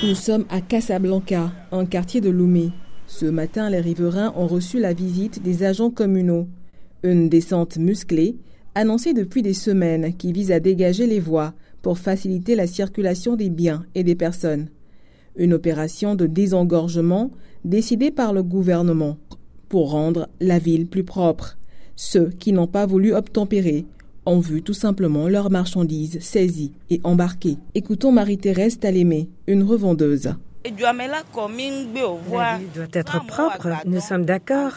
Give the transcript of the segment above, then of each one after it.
Nous sommes à Casablanca, un quartier de Loumé. Ce matin, les riverains ont reçu la visite des agents communaux. Une descente musclée, annoncée depuis des semaines, qui vise à dégager les voies pour faciliter la circulation des biens et des personnes. Une opération de désengorgement décidée par le gouvernement pour rendre la ville plus propre. Ceux qui n'ont pas voulu obtempérer ont vu tout simplement leurs marchandises saisies et embarquées. Écoutons Marie-Thérèse Talémé, une revendeuse. La ville doit être propre, nous sommes d'accord.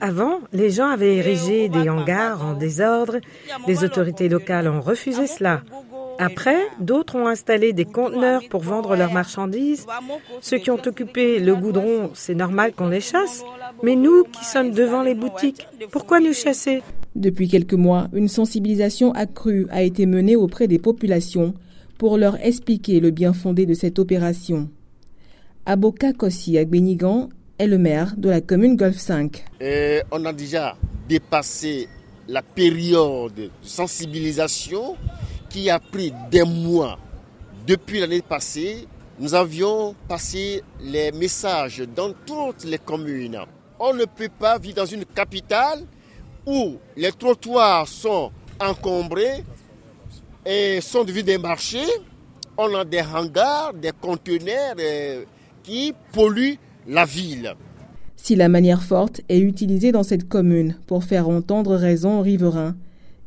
Avant, les gens avaient érigé des hangars en désordre. Les autorités locales ont refusé cela. Après, d'autres ont installé des conteneurs pour vendre leurs marchandises. Ceux qui ont occupé le goudron, c'est normal qu'on les chasse. Mais nous qui sommes devant les boutiques, pourquoi nous chasser? Depuis quelques mois, une sensibilisation accrue a été menée auprès des populations pour leur expliquer le bien fondé de cette opération. Aboka Kossi Agbenigan est le maire de la commune Golfe 5. on a déjà dépassé la période de sensibilisation qui a pris des mois. Depuis l'année passée, nous avions passé les messages dans toutes les communes. On ne peut pas vivre dans une capitale où les trottoirs sont encombrés et sont devenus des marchés, on a des hangars, des conteneurs euh, qui polluent la ville. Si la manière forte est utilisée dans cette commune pour faire entendre raison aux riverains,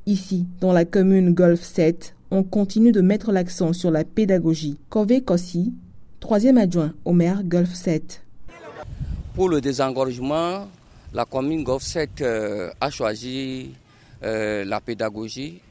ici, dans la commune Golfe 7, on continue de mettre l'accent sur la pédagogie. Kové Kossi, troisième adjoint au maire Golfe 7. Pour le désengorgement, la commune Golfe 7 euh, a choisi euh, la pédagogie